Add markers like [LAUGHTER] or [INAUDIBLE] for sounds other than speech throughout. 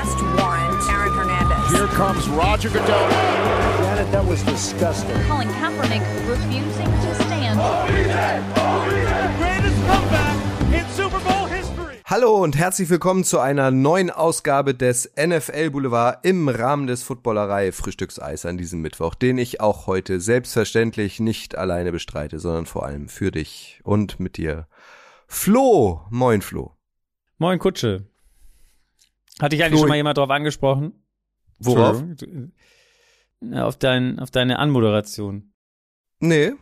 arrest warrant Aaron Hernandez. Here comes Roger Goodell. Janet, that was disgusting. Colin Kaepernick refusing to stand. Greatest comeback in Super Bowl history. Hallo und herzlich willkommen zu einer neuen Ausgabe des NFL Boulevard im Rahmen des Footballerei Frühstückseis an diesem Mittwoch, den ich auch heute selbstverständlich nicht alleine bestreite, sondern vor allem für dich und mit dir. Flo, moin Flo. Moin Kutsche. Hatte ich eigentlich Flo, schon mal jemand drauf angesprochen? Worauf? Ja, Auf, dein, auf deine Anmoderation. Nee.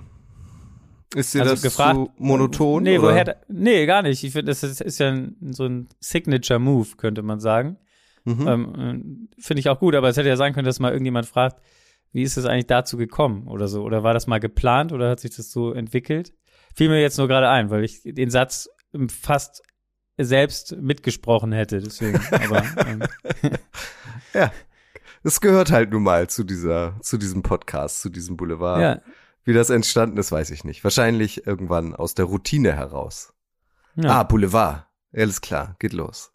Ist dir Also das gefragt- zu monoton? Nee, oder? woher? Nee, gar nicht. Ich finde, das ist, ist ja ein, so ein Signature-Move, könnte man sagen. Mhm. Ähm, äh, finde ich auch gut, aber es hätte ja sein können, dass mal irgendjemand fragt, wie ist es eigentlich dazu gekommen oder so? Oder war das mal geplant oder hat sich das so entwickelt? Fiel mir jetzt nur gerade ein, weil ich den Satz fast selbst mitgesprochen hätte, deswegen. aber, ähm, [LAUGHS] Ja. Es gehört halt nun mal zu dieser, zu diesem Podcast, zu diesem Boulevard. ja, Wie das entstanden ist, weiß ich nicht. Wahrscheinlich irgendwann aus der Routine heraus. ja. Ah, Boulevard. Alles klar, geht los.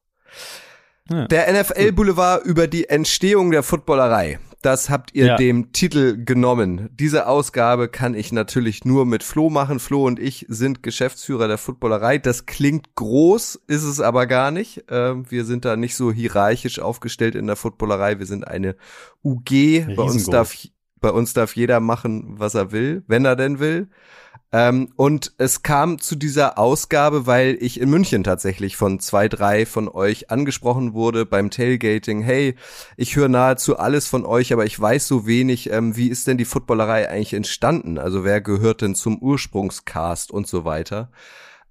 Ja. Der NFL Boulevard über die Entstehung der Footballerei. Das habt ihr Ja. dem Titel genommen. Diese Ausgabe kann ich natürlich nur mit Flo machen. Flo und ich sind Geschäftsführer der Footballerei. Das klingt groß, ist es aber gar nicht. Ähm, wir sind da nicht so hierarchisch aufgestellt in der Footballerei. Wir sind eine UG. Bei uns darf, bei uns darf jeder machen, was er will, wenn er denn will. Ähm, und es kam zu dieser Ausgabe, weil ich in München tatsächlich von zwei, drei von euch angesprochen wurde beim Tailgating. Hey, ich höre nahezu alles von euch, aber ich weiß so wenig. Ähm, wie ist denn die Footballerei eigentlich entstanden? Also wer gehört denn zum Ursprungscast und so weiter?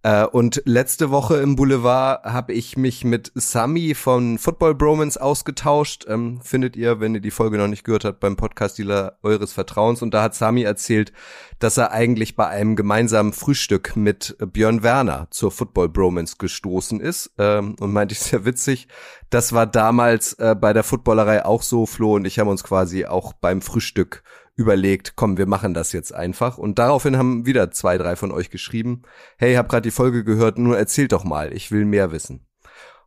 Äh, und letzte Woche im Boulevard habe ich mich mit Sami von Football Bromance ausgetauscht. Ähm, findet ihr, wenn ihr die Folge noch nicht gehört habt, beim Podcast-Dealer eures Vertrauens. Und da hat Sami erzählt, dass er eigentlich bei einem gemeinsamen Frühstück mit Björn Werner zur Football Bromance gestoßen ist. Ähm, und meinte [LAUGHS] ich sehr witzig. Das war damals äh, bei der Footballerei auch so. Flo und ich haben uns quasi auch beim Frühstück überlegt, komm, wir machen das jetzt einfach. Und daraufhin haben wieder zwei, drei von euch geschrieben, hey, hab gerade die Folge gehört, nur erzählt doch mal, ich will mehr wissen.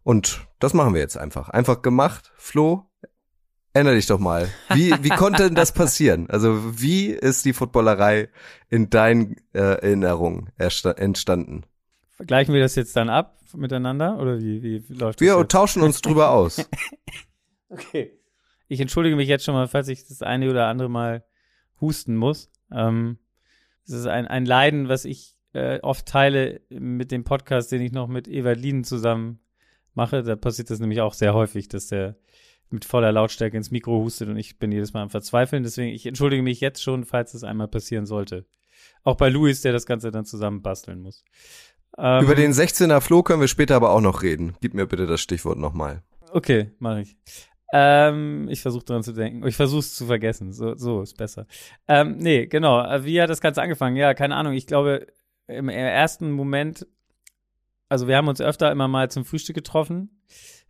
Und das machen wir jetzt einfach. Einfach gemacht. Flo, erinnere dich doch mal. Wie, wie konnte denn das passieren? Also wie ist die Footballerei in deinen äh, Erinnerungen entstanden? Vergleichen wir das jetzt dann ab miteinander oder wie, wie läuft das Wir tauschen uns drüber aus. [LAUGHS] Okay. Ich entschuldige mich jetzt schon mal, falls ich das eine oder andere Mal husten muss. Ähm, es ist ein, ein Leiden, was ich äh, oft teile mit dem Podcast, den ich noch mit Evalin zusammen mache. Da passiert das nämlich auch sehr häufig, dass der mit voller Lautstärke ins Mikro hustet und ich bin jedes Mal am Verzweifeln. Deswegen, ich entschuldige mich jetzt schon, falls das einmal passieren sollte. Auch bei Luis, der das Ganze dann zusammen basteln muss. Ähm, Über den 16er Flo können wir später aber auch noch reden. Gib mir bitte das Stichwort nochmal. Okay, mache ich. Ähm, ich versuche dran zu denken. Ich versuche es zu vergessen. So, so ist besser. Ähm, nee, genau. Äh, Wie hat das Ganze angefangen? Ja, keine Ahnung. Ich glaube, im ersten Moment, also wir haben uns öfter immer mal zum Frühstück getroffen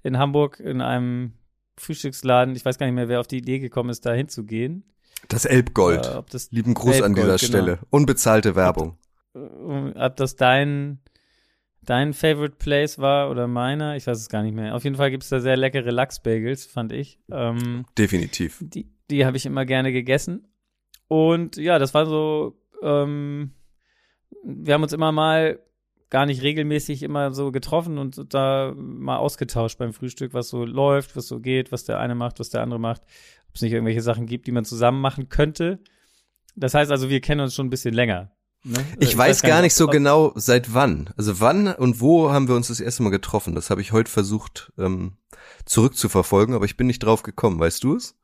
in Hamburg in einem Frühstücksladen. Ich weiß gar nicht mehr, wer auf die Idee gekommen ist, da hinzugehen. Das Elbgold. Äh, ob das, Lieben Gruß an Elbgold, dieser genau. Stelle. Unbezahlte Werbung. äh, ob das dein, dein Favorite Place war oder meiner. Ich weiß es gar nicht mehr. Auf jeden Fall gibt es da sehr leckere Lachsbagels, fand ich. Ähm, Definitiv. Die, die habe ich immer gerne gegessen. Und ja, das war so, ähm, wir haben uns immer mal gar nicht regelmäßig immer so getroffen und da mal ausgetauscht beim Frühstück, was so läuft, was so geht, was der eine macht, was der andere macht, ob es nicht irgendwelche Sachen gibt, die man zusammen machen könnte. Das heißt also, wir kennen uns schon ein bisschen länger. Ne? Ich, weiß gar nicht so genau, seit wann. Also wann und wo haben wir uns das erste Mal getroffen? Das habe ich heute versucht ähm, zurückzuverfolgen, aber ich bin nicht drauf gekommen. Weißt du es?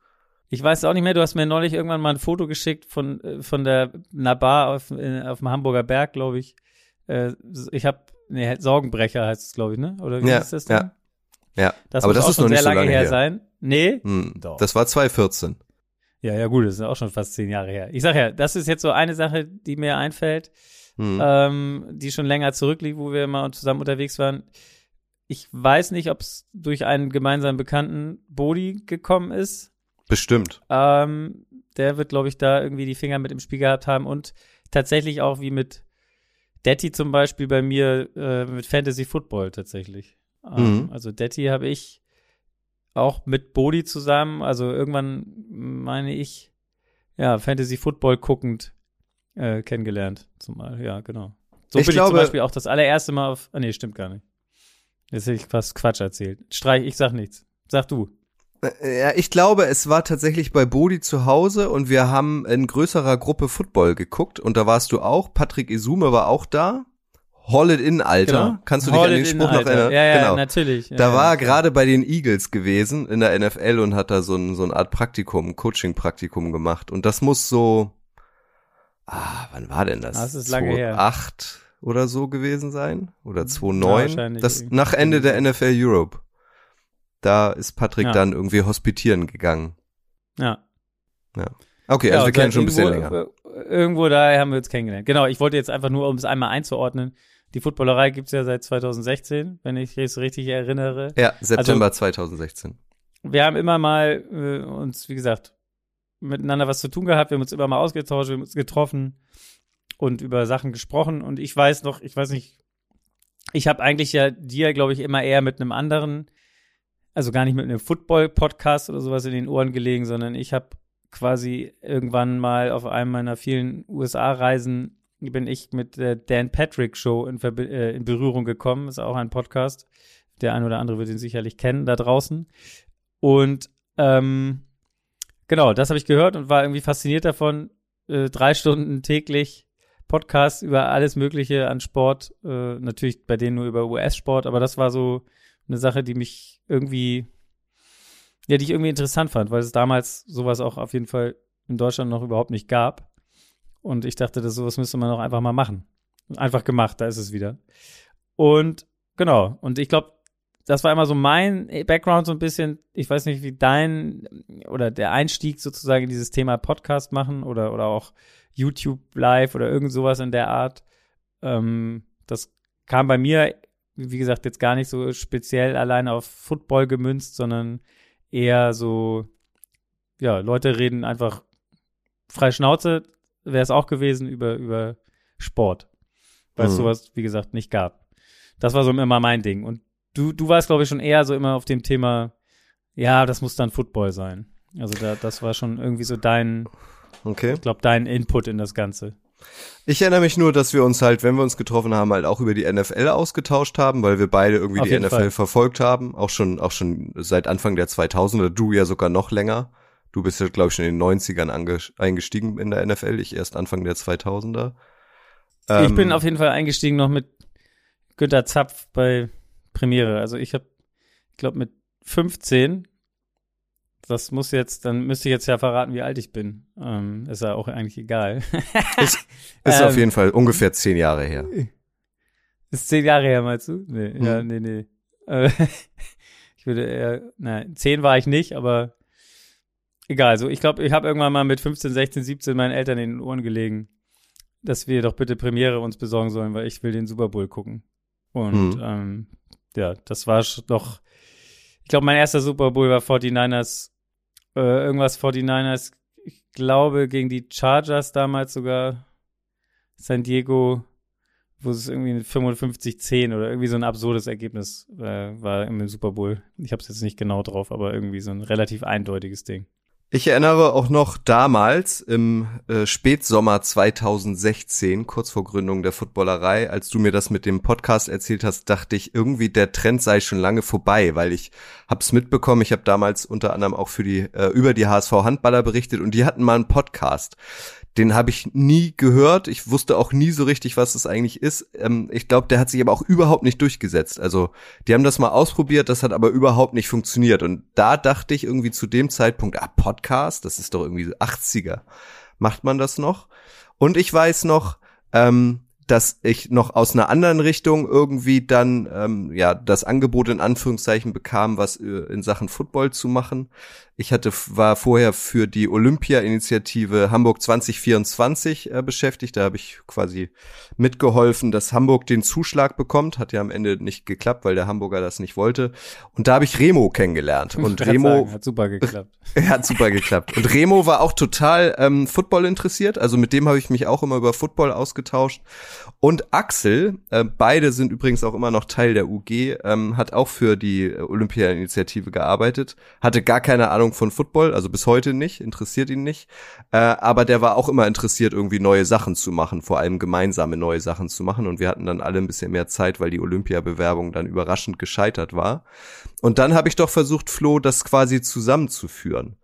Ich weiß auch nicht mehr, du hast mir neulich irgendwann mal ein Foto geschickt von, äh, von der einer Bar auf, äh, auf dem Hamburger Berg, glaube ich. Äh, ich habe, nee, Sorgenbrecher heißt es, glaube ich, ne? Oder wie Ja, ist das denn? ja. Ja, Das aber muss das auch ist noch nicht sehr so lange, lange her her. sein. Nee? Hm, Doch. das war 2014. Ja, ja, gut, das ist auch schon fast zehn Jahre her. Ich sag ja, das ist jetzt so eine Sache, die mir einfällt, Hm. ähm, die schon länger zurückliegt, wo wir mal zusammen unterwegs waren. Ich weiß nicht, ob es durch einen gemeinsamen Bekannten Bodi gekommen ist. Bestimmt. Ähm, der wird, glaube ich, da irgendwie die Finger mit im Spiel gehabt haben und tatsächlich auch wie mit Detti zum Beispiel bei mir äh, mit Fantasy Football tatsächlich. Ähm, Mhm. Also Detti habe ich auch mit Bodi zusammen, also irgendwann meine ich, ja, Fantasy Football guckend äh, kennengelernt. Zumal, ja, genau. So Ich bin ich glaube- zum Beispiel auch das allererste Mal auf. Ah, nee, stimmt gar nicht. Jetzt hätte ich fast Quatsch erzählt. Streich, ich sag nichts. Sag du. Äh, Ja, ich glaube, es war tatsächlich bei Bodi zu Hause und wir haben in größerer Gruppe Football geguckt und da warst du auch. Patrick Isume war auch da. Hall it in, Alter. Kannst du dich Genau. Hold an den it in, Spruch noch erinnern? Ja, ja, genau. natürlich. Ja, Da ja, war er gerade bei den Eagles gewesen in der NFL und hat da so, ein, so eine Art Praktikum, Coaching-Praktikum gemacht. Und das muss so, ah, wann war denn das? Das ist lange her. 2008 oder so gewesen sein? Oder Ja, 2009? wahrscheinlich das irgendwie. nach Ende der NFL Europe. Da ist Patrick Ja. dann irgendwie hospitieren gegangen. Ja. Okay, Ja, also wir und kennen schon ein bisschen länger. Irgendwo da haben wir uns kennengelernt. Genau, ich wollte jetzt einfach nur, um es einmal einzuordnen, die Footballerei gibt's ja seit 2016, wenn ich es richtig erinnere. Ja, Also September 2016. Wir haben immer mal äh, uns, wie gesagt, miteinander was zu tun gehabt. Wir haben uns immer mal ausgetauscht, wir haben uns getroffen und über Sachen gesprochen. Und ich weiß noch, ich weiß nicht, ich habe eigentlich ja dir, glaube ich, immer eher mit einem anderen, also gar nicht mit einem Football-Podcast oder sowas in den Ohren gelegen, sondern ich habe quasi irgendwann mal auf einem meiner vielen USA-Reisen bin ich mit der Dan Patrick Show in, Verbi äh, in Berührung gekommen. Ist auch ein Podcast. Der ein oder andere wird ihn sicherlich kennen da draußen. Und ähm, genau, das habe ich gehört und war irgendwie fasziniert davon. Äh, drei Stunden täglich Podcast über alles Mögliche an Sport. Äh, natürlich bei denen nur über US-Sport, aber das war so eine Sache, die mich irgendwie, ja, die ich irgendwie interessant fand, weil es damals sowas auch auf jeden Fall in Deutschland noch überhaupt nicht gab. Und ich dachte, das sowas müsste man auch einfach mal machen. Einfach gemacht, da ist es wieder. Und genau, und ich glaube, das war immer so mein Background so ein bisschen. Ich weiß nicht, wie dein oder der Einstieg sozusagen in dieses Thema Podcast machen oder, oder auch YouTube Live oder irgend sowas in der Art. Ähm, das kam bei mir, wie gesagt, jetzt gar nicht so speziell alleine auf Football gemünzt, sondern eher so, ja, Leute reden einfach frei Schnauze, wäre es auch gewesen über, über Sport. Weil es Mhm. sowas, wie gesagt, nicht gab. Das war so immer mein Ding. Und du, du warst, glaube ich, schon eher so immer auf dem Thema, ja, das muss dann Football sein. Also da, das war schon irgendwie so dein, Okay. ich glaube, dein Input in das Ganze. Ich erinnere mich nur, dass wir uns halt, wenn wir uns getroffen haben, halt auch über die NFL ausgetauscht haben, weil wir beide irgendwie Auf die NFL Fall. verfolgt haben. Auch schon, auch schon seit Anfang der 2000er. Du ja sogar noch länger. Du bist ja, glaube ich, schon in den 90ern ange eingestiegen in der NFL. Ich erst Anfang der 2000er. ich Ähm, bin auf jeden Fall eingestiegen noch mit Günter Zapf bei Premiere. Also ich habe, ich glaube, mit 15, das muss jetzt, dann müsste ich jetzt ja verraten, wie alt ich bin. Ähm, ist ja auch eigentlich egal. [LAUGHS] Ist Ähm, auf jeden Fall ungefähr zehn Jahre her. Ist zehn Jahre her, meinst du? Nee, Hm. ja, nee, nee. Äh, [LAUGHS] ich würde eher, nein, zehn war ich nicht, aber egal. So, ich glaube, ich habe irgendwann mal mit 15, 16, 17 meinen Eltern in den Ohren gelegen, dass wir doch bitte Premiere uns besorgen sollen, weil ich will den Super Bowl gucken. Und Hm. ähm, ja, das war doch, ich glaube, mein erster Super Bowl war 49ers, äh, irgendwas 49ers, ich glaube, gegen die Chargers damals sogar, San Diego, wo es irgendwie 55-10 oder irgendwie so ein absurdes Ergebnis äh, war im Super Bowl. Ich habe es jetzt nicht genau drauf, aber irgendwie so ein relativ eindeutiges Ding. Ich erinnere auch noch damals im äh, Spätsommer 2016, kurz vor Gründung der Footballerei, als du mir das mit dem Podcast erzählt hast, dachte ich irgendwie, der Trend sei schon lange vorbei, weil ich hab's mitbekommen. Ich habe damals unter anderem auch für die äh, über die HSV Handballer berichtet und die hatten mal einen Podcast. Den habe ich nie gehört. Ich wusste auch nie so richtig, was das eigentlich ist. Ähm, ich glaube, der hat sich aber auch überhaupt nicht durchgesetzt. Also die haben das mal ausprobiert, das hat aber überhaupt nicht funktioniert. Und da dachte ich irgendwie zu dem Zeitpunkt, ah, Podcast, das ist doch irgendwie so 80er. Macht man das noch? Und ich weiß noch, ähm, dass ich noch aus einer anderen Richtung irgendwie dann ähm, ja das Angebot in Anführungszeichen bekam, was äh, in Sachen Football zu machen. Ich hatte war vorher für die Olympia-Initiative Hamburg 2024 äh, beschäftigt. Da habe ich quasi mitgeholfen, dass Hamburg den Zuschlag bekommt. Hat ja am Ende nicht geklappt, weil der Hamburger das nicht wollte. Und da habe ich Remo kennengelernt. [LAUGHS] Und Remo sagen, hat super geklappt. [LAUGHS] hat super geklappt. Und Remo war auch total ähm, Football interessiert. Also mit dem habe ich mich auch immer über Football ausgetauscht. Und Axel, äh, beide sind übrigens auch immer noch Teil der UG, ähm, hat auch für die Olympia-Initiative gearbeitet, hatte gar keine Ahnung von Football, also bis heute nicht, interessiert ihn nicht, äh, aber der war auch immer interessiert, irgendwie neue Sachen zu machen, vor allem gemeinsame neue Sachen zu machen. Und wir hatten dann alle ein bisschen mehr Zeit, weil die Olympia-Bewerbung dann überraschend gescheitert war. Und dann habe ich doch versucht, Flo, das quasi zusammenzuführen.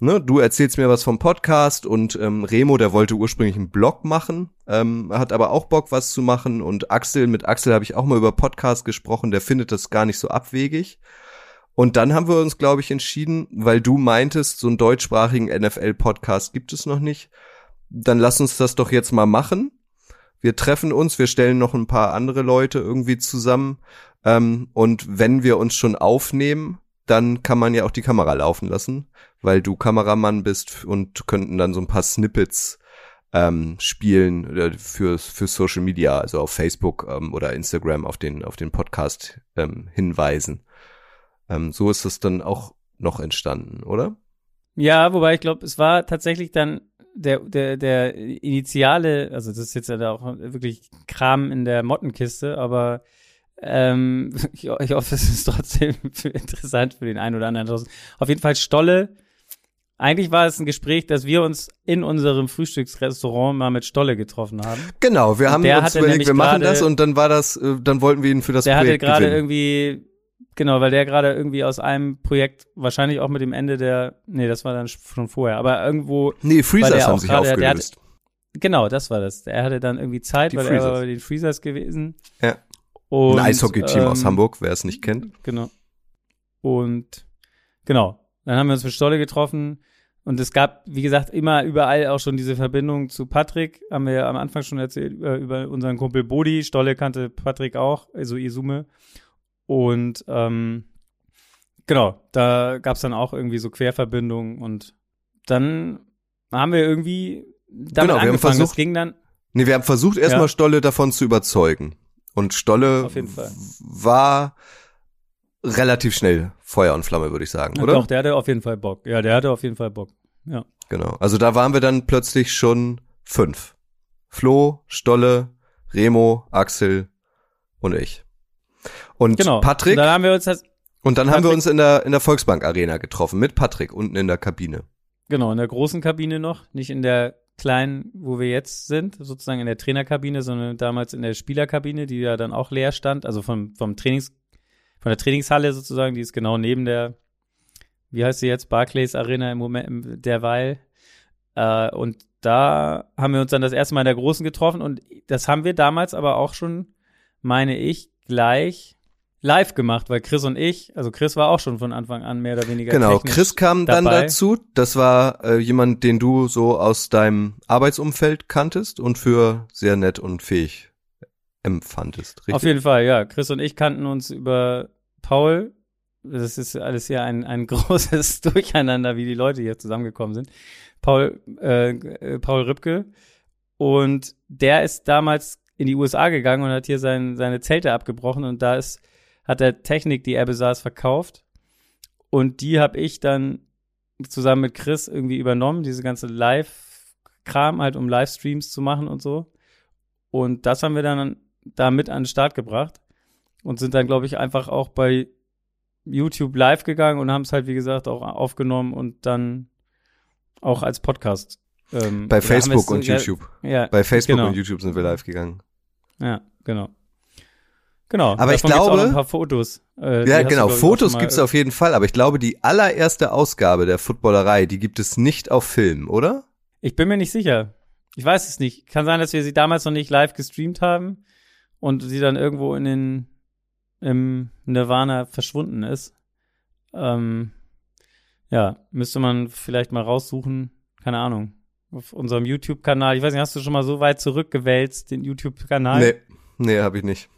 Ne, du erzählst mir was vom Podcast und ähm, Remo, der wollte ursprünglich einen Blog machen, ähm, hat aber auch Bock, was zu machen und Axel, mit Axel habe ich auch mal über Podcast gesprochen, der findet das gar nicht so abwegig. Und dann haben wir uns, glaube ich, entschieden, weil du meintest, so einen deutschsprachigen NFL-Podcast gibt es noch nicht. Dann lass uns das doch jetzt mal machen. Wir treffen uns, wir stellen noch ein paar andere Leute irgendwie zusammen. Ähm, und wenn wir uns schon aufnehmen, dann kann man ja auch die Kamera laufen lassen weil du Kameramann bist und könnten dann so ein paar Snippets ähm, spielen äh, für, für Social Media, also auf Facebook ähm, oder Instagram auf den, auf den Podcast ähm, hinweisen. Ähm, so ist es dann auch noch entstanden, oder? Ja, wobei ich glaube, es war tatsächlich dann der, der, der initiale, also das ist jetzt ja auch wirklich Kram in der Mottenkiste, aber ähm, [LAUGHS] ich, ich hoffe, es ist trotzdem [LAUGHS] interessant für den einen oder anderen. Auf jeden Fall Stolle eigentlich war es ein Gespräch, dass wir uns in unserem Frühstücksrestaurant mal mit Stolle getroffen haben. Genau, wir haben uns überlegt, wir machen das und dann war das, äh, dann wollten wir ihn für das der Projekt Der hatte gerade irgendwie, genau, weil der gerade irgendwie aus einem Projekt, wahrscheinlich auch mit dem Ende der, nee, das war dann schon vorher, aber irgendwo. Nee, Freezers haben sich grade, aufgelöst. Hatte, genau, das war das. Er hatte dann irgendwie Zeit, Die weil Freezers. er war bei den Freezers gewesen. Ja. Und, ein Eishockey-Team ähm, aus Hamburg, wer es nicht kennt. Genau. Und genau, dann haben wir uns mit Stolle getroffen und es gab, wie gesagt, immer überall auch schon diese Verbindung zu Patrick. Haben wir ja am Anfang schon erzählt über, über unseren Kumpel Bodi. Stolle kannte Patrick auch, also Isume. Und ähm, genau, da gab es dann auch irgendwie so Querverbindungen und dann haben wir irgendwie damit genau, wir angefangen. Haben versucht, das ging dann. Nee, wir haben versucht, erstmal ja. Stolle davon zu überzeugen. Und Stolle war relativ schnell Feuer und Flamme, würde ich sagen, oder? Doch, der hatte auf jeden Fall Bock. Ja, der hatte auf jeden Fall Bock. Ja. Genau. Also da waren wir dann plötzlich schon fünf. Flo, Stolle, Remo, Axel und ich. Und genau. Patrick. Und dann haben wir uns das und dann Patrick, haben wir uns in der in der Volksbank Arena getroffen mit Patrick unten in der Kabine. Genau, in der großen Kabine noch, nicht in der kleinen, wo wir jetzt sind, sozusagen in der Trainerkabine, sondern damals in der Spielerkabine, die ja dann auch leer stand, also vom vom Trainings von der Trainingshalle sozusagen, die ist genau neben der, wie heißt sie jetzt, Barclays Arena im Moment, derweil. Äh, und da haben wir uns dann das erste Mal in der Großen getroffen und das haben wir damals aber auch schon, meine ich, gleich live gemacht, weil Chris und ich, also Chris war auch schon von Anfang an mehr oder weniger Genau, Chris kam dabei. dann dazu. Das war äh, jemand, den du so aus deinem Arbeitsumfeld kanntest und für sehr nett und fähig empfandest, richtig? Auf jeden Fall, ja. Chris und ich kannten uns über Paul. Das ist alles ja ein, ein [LAUGHS] großes Durcheinander, wie die Leute hier zusammengekommen sind. Paul, äh, äh, Paul Rübke. Und der ist damals in die USA gegangen und hat hier sein, seine Zelte abgebrochen und da ist, hat er Technik, die er besaß, verkauft. Und die habe ich dann zusammen mit Chris irgendwie übernommen, diese ganze Live-Kram halt, um Livestreams zu machen und so. Und das haben wir dann da mit an den Start gebracht und sind dann, glaube ich, einfach auch bei YouTube live gegangen und haben es halt, wie gesagt, auch aufgenommen und dann auch als Podcast. Ähm, bei Facebook und YouTube. Ja, bei Facebook genau. und YouTube sind wir live gegangen. Ja, genau. Genau. Aber ich glaube, ein paar Fotos. Äh, ja, genau. Du, Fotos gibt's auf jeden Fall. Aber ich glaube, die allererste Ausgabe der Footballerei, die gibt es nicht auf Film, oder? Ich bin mir nicht sicher. Ich weiß es nicht. Kann sein, dass wir sie damals noch nicht live gestreamt haben und sie dann irgendwo in den im Nirvana verschwunden ist. Ähm, ja, müsste man vielleicht mal raussuchen. Keine Ahnung. Auf unserem YouTube-Kanal. Ich weiß nicht, hast du schon mal so weit zurückgewälzt, den YouTube-Kanal? Nee, nee, habe ich nicht.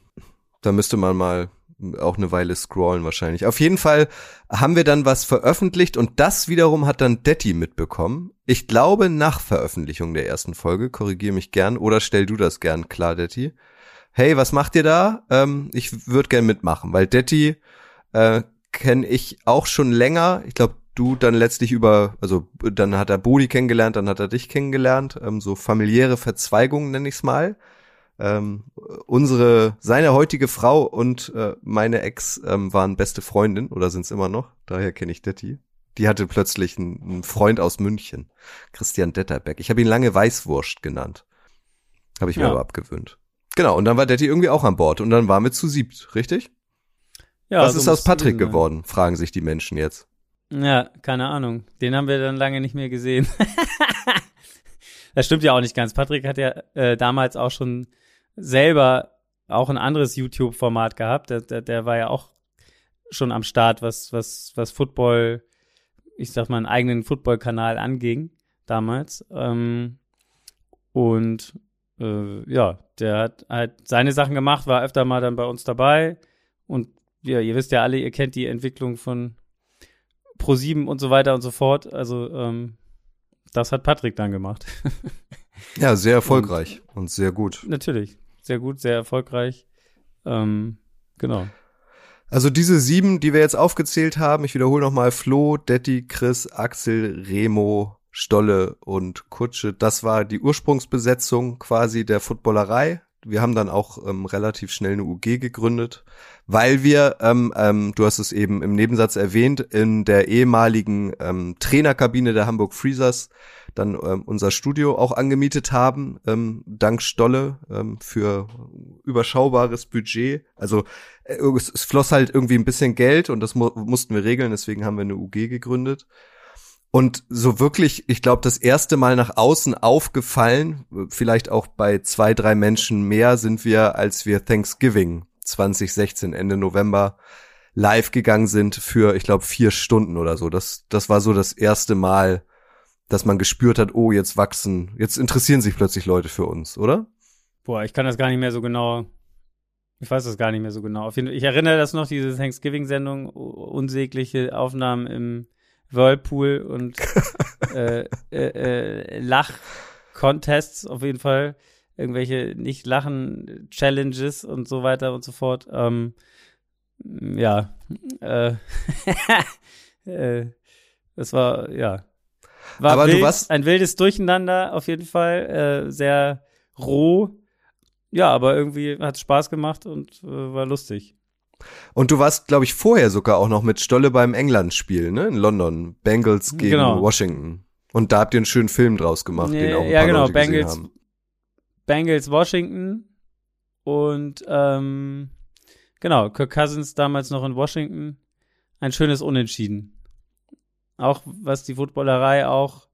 Da müsste man mal auch eine Weile scrollen wahrscheinlich. Auf jeden Fall haben wir dann was veröffentlicht und das wiederum hat dann Detti mitbekommen. Ich glaube nach Veröffentlichung der ersten Folge, korrigiere mich gern oder stell du das gern klar, Detti hey, was macht ihr da? Ähm, ich würde gern mitmachen, weil Detti äh, kenne ich auch schon länger. Ich glaube, du dann letztlich über, also dann hat er Bodi kennengelernt, dann hat er dich kennengelernt, ähm, so familiäre Verzweigungen nenne ich's mal. Ähm, unsere, seine heutige Frau und äh, meine Ex ähm, waren beste Freundin oder sind es immer noch. Daher kenne ich Detti. Die hatte plötzlich einen, einen Freund aus München, Christian Detterbeck. Ich habe ihn lange Weißwurst genannt. Habe ich mir Ja. aber abgewöhnt. Genau, und dann war Detti irgendwie auch an Bord und dann waren wir zu siebt, richtig? Ja, Was so ist aus Patrick geworden, fragen sich die Menschen jetzt. Ja, keine Ahnung. Den haben wir dann lange nicht mehr gesehen. [LAUGHS] das stimmt ja auch nicht ganz. Patrick hat ja äh, damals auch schon selber auch ein anderes YouTube-Format gehabt. Der, der, der war ja auch schon am Start, was, was, was Football, ich sag mal, einen eigenen Football-Kanal anging damals. Ähm, und äh, ja, der hat halt seine Sachen gemacht, war öfter mal dann bei uns dabei. Und ja, ihr wisst ja alle, ihr kennt die Entwicklung von Pro7 und so weiter und so fort. Also ähm, das hat Patrick dann gemacht. [LAUGHS] Ja, sehr erfolgreich und sehr gut. Natürlich. Sehr gut, sehr erfolgreich. Ähm, genau. Also diese sieben, die wir jetzt aufgezählt haben, ich wiederhole nochmal, Flo, Detti, Chris, Axel, Remo, Stolle und Kutsche, das war die Ursprungsbesetzung quasi der Footballerei. Wir haben dann auch ähm, relativ schnell eine UG gegründet, weil wir, ähm, ähm, du hast es eben im Nebensatz erwähnt, in der ehemaligen ähm, Trainerkabine der Hamburg Freezers dann ähm, unser Studio auch angemietet haben, ähm, dank Stolle ähm, für überschaubares Budget. Also äh, es, es floss halt irgendwie ein bisschen Geld und das mu mussten wir regeln, deswegen haben wir eine UG gegründet. Und so wirklich, ich glaube, das erste Mal nach außen aufgefallen, vielleicht auch bei zwei, drei Menschen mehr, sind wir, als wir Thanksgiving 2016, Ende November, live gegangen sind für, ich glaube, vier Stunden oder so. Das, das war so das erste Mal, dass man gespürt hat, oh, jetzt wachsen, jetzt interessieren sich plötzlich Leute für uns, oder? Boah, ich kann das gar nicht mehr so genau. Ich weiß das gar nicht mehr so genau. Ich erinnere das noch, diese Thanksgiving-Sendung, unsägliche Aufnahmen im Whirlpool und [LAUGHS] äh, äh, äh, Lach-Contests auf jeden Fall. Irgendwelche Nicht-Lachen-Challenges und so weiter und so fort. Ähm, ja. Äh, [LAUGHS] äh, das war, ja. War Aber du wild, warst- ein wildes Durcheinander auf jeden Fall. Äh, sehr roh. Ja, aber irgendwie hat es Spaß gemacht und äh, war lustig. Und du warst, glaube ich, vorher sogar auch noch mit Stolle beim England-Spiel, ne? In London. Bengals gegen Genau. Washington. Und da habt ihr einen schönen Film draus gemacht, den auch ein ja, paar genau, Leute Bengals, haben. Bengals Washington und ähm, genau, Kirk Cousins damals noch in Washington. Ein schönes Unentschieden. Auch was die Footballerei auch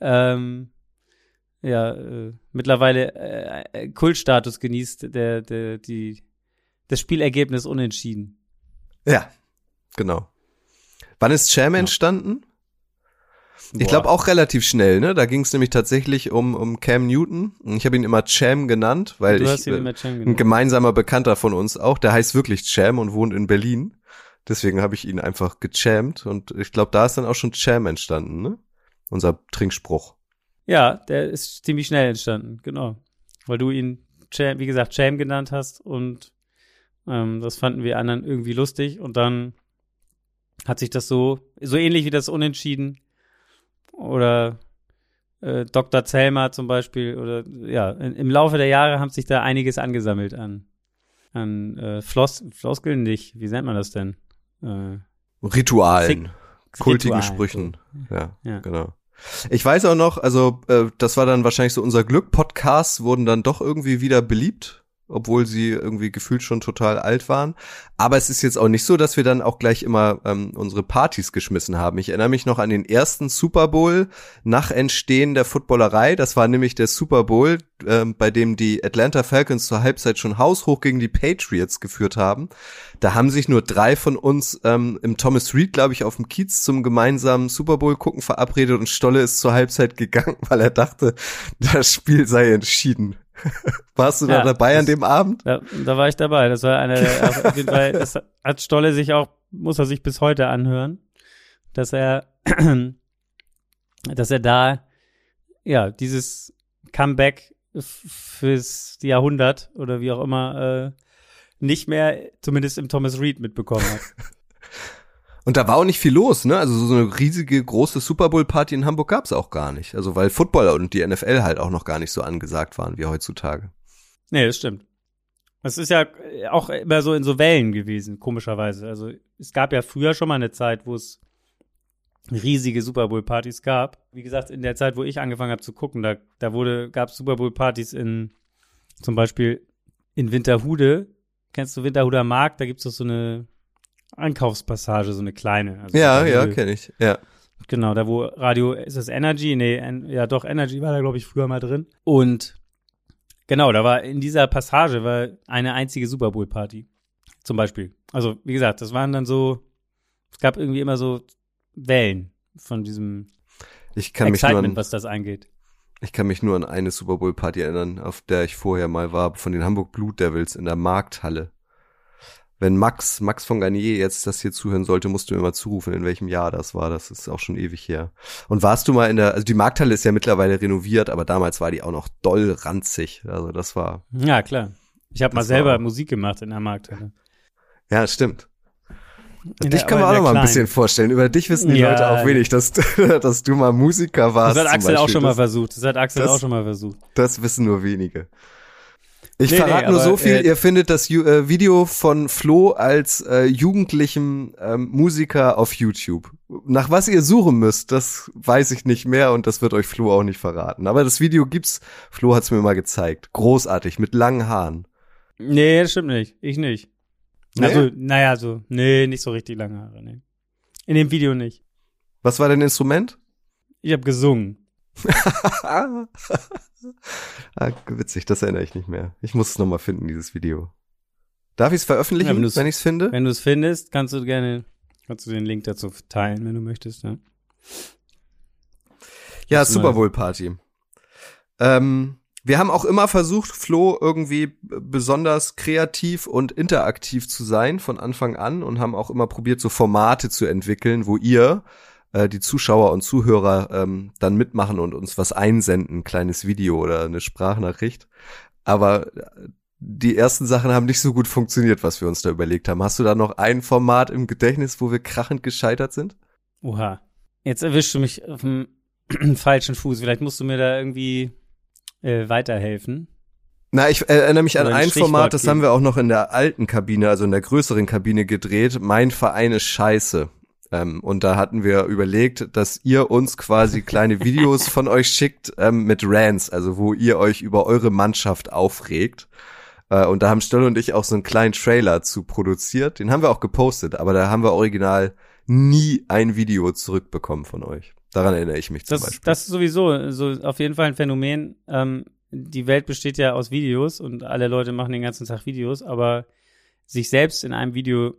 ähm, ja, äh, mittlerweile äh, äh, Kultstatus genießt, der, der, die, das Spielergebnis unentschieden. Ja, genau. Wann ist Cham entstanden? Ich glaube auch relativ schnell, ne? Da ging es nämlich tatsächlich um, um Cam Newton. Ich habe ihn immer Cham genannt, weil du ich äh, ein gemeinsamer Bekannter von uns auch, der heißt wirklich Cham und wohnt in Berlin. Deswegen habe ich ihn einfach gechammt und ich glaube, da ist dann auch schon Cham entstanden, ne? Unser Trinkspruch. Ja, der ist ziemlich schnell entstanden, genau. Weil du ihn, Cham, wie gesagt, Cham genannt hast und ähm, das fanden wir anderen irgendwie lustig und dann hat sich das so, so ähnlich wie das Unentschieden oder äh, Dr. Zellmer zum Beispiel oder ja, in, im Laufe der Jahre haben sich da einiges angesammelt an, an äh, Floss, Floskeln nicht, wie nennt man das denn? Äh, Ritualen, kultigen Ritual, Sprüchen. Ja, Ja. genau. Ich weiß auch noch, also äh, das war dann wahrscheinlich so unser Glück. Podcasts wurden dann doch irgendwie wieder beliebt, obwohl sie irgendwie gefühlt schon total alt waren. Aber es ist jetzt auch nicht so, dass wir dann auch gleich immer ähm, unsere Partys geschmissen haben. Ich erinnere mich noch an den ersten Super Bowl nach Entstehen der Footballerei. Das war nämlich der Super Bowl, ähm, bei dem die Atlanta Falcons zur Halbzeit schon haushoch gegen die Patriots geführt haben. Da haben sich nur drei von uns ähm, im Thomas Reed, glaube ich, auf dem Kiez zum gemeinsamen Super Bowl gucken verabredet und Stolle ist zur Halbzeit gegangen, [LAUGHS] weil er dachte, das Spiel sei entschieden. [LAUGHS] Warst du da Ja, dabei an das- dem Abend? Da, da war ich dabei. Das war einer der, [LAUGHS] auf jeden Fall, das hat Stolle sich auch, muss er sich bis heute anhören, dass er, [CLEARS THROAT] dass er da, ja, dieses Comeback fürs Jahrhundert oder wie auch immer, äh, nicht mehr, zumindest im Thomas Reed mitbekommen hat. [LAUGHS] Und da war auch nicht viel los, ne? Also so eine riesige große Super Bowl Party in Hamburg gab's auch gar nicht. Also weil Football und die NFL halt auch noch gar nicht so angesagt waren wie heutzutage. Nee, das stimmt. Das ist ja auch immer so in so Wellen gewesen, komischerweise. Also es gab ja früher schon mal eine Zeit, wo es riesige Super Bowl Partys gab. Wie gesagt, in der Zeit, wo ich angefangen habe zu gucken, da, da wurde, gab es Super Bowl Partys in zum Beispiel in Winterhude. Kennst du Winterhuder Markt? Da gibt's doch so eine Einkaufspassage, so eine kleine. Also Ja, ja, kenne ich. Ja. Genau, da wo Radio, ist das Energy? Nee, en, ja doch, Energy war da, glaube ich, früher mal drin. Und genau, da war in dieser Passage war eine einzige Super Bowl Party. Zum Beispiel. Also, wie gesagt, das waren dann so, es gab irgendwie immer so Wellen von diesem Ich kann mich nur Excitement, an, was das angeht. ich kann mich nur an eine Super Bowl Party erinnern, auf der ich vorher mal war, von den Hamburg Blue Devils in der Markthalle. Wenn Max, Max von Garnier jetzt das hier zuhören sollte, musst du mir mal zurufen, in welchem Jahr das war. Das ist auch schon ewig her. Und warst du mal in der, also die Markthalle ist ja mittlerweile renoviert, aber damals war die auch noch doll ranzig. Also das war, Ja, klar. Ich habe mal war selber auch- Musik gemacht in der Markthalle. ja, stimmt. In dich der- wir aber auch noch mal ein bisschen vorstellen. Über dich wissen die Ja. Leute auch wenig, dass, [LAUGHS] dass du mal Musiker warst. Das hat Axel auch schon mal versucht. Das hat Axel das- auch schon mal versucht. das wissen nur wenige. Ich Nee, verrate nee, nur aber, so viel, äh, ihr findet das Ju äh, Video von Flo als äh, jugendlichem ähm, Musiker auf YouTube. Nach was ihr suchen müsst, das weiß ich nicht mehr und das wird euch Flo auch nicht verraten. Aber das Video gibt's, Flo hat's mir mal gezeigt. Großartig, mit langen Haaren. Nee, das stimmt nicht. Ich nicht. Nee? Also, naja, so, nee, nicht so richtig lange Haare, nee. In dem Video nicht. Was war dein Instrument? Ich habe gesungen. [LAUGHS] ah, witzig, das erinnere ich nicht mehr. Ich muss es nochmal finden, dieses Video. Darf ich es veröffentlichen, Ja, wenn wenn ich es finde? Wenn du es findest, kannst du gerne, kannst du den Link dazu teilen, wenn du möchtest, ja. Ja, du Super Bowl Party. Ähm, wir haben auch immer versucht, Flo irgendwie besonders kreativ und interaktiv zu sein von Anfang an und haben auch immer probiert, so Formate zu entwickeln, wo ihr, äh, die Zuschauer und Zuhörer, ähm, dann mitmachen und uns was einsenden, ein kleines Video oder eine Sprachnachricht. Aber äh, die ersten Sachen haben nicht so gut funktioniert, was wir uns da überlegt haben. Hast du da noch ein Format im Gedächtnis, wo wir krachend gescheitert sind? Oha. Jetzt erwischst du mich auf dem [CLEARS THROAT] falschen Fuß. Vielleicht musst du mir da irgendwie äh, weiterhelfen. Na, ich äh, erinnere mich an ein ein Format, das geben. haben wir auch noch in der alten Kabine, also in der größeren Kabine gedreht. Mein Verein ist scheiße. Ähm, und da hatten wir überlegt, dass ihr uns quasi [LAUGHS] kleine Videos von euch schickt ähm, mit Rants, also wo ihr euch über eure Mannschaft aufregt. Äh, und da haben Stolle und ich auch so einen kleinen Trailer zu produziert. Den haben wir auch gepostet, aber da haben wir original nie ein Video zurückbekommen von euch. Daran erinnere ich mich zum Das, Beispiel. das ist sowieso so auf jeden Fall ein Phänomen. Ähm, die Welt besteht ja aus Videos und alle Leute machen den ganzen Tag Videos, aber sich selbst in einem Video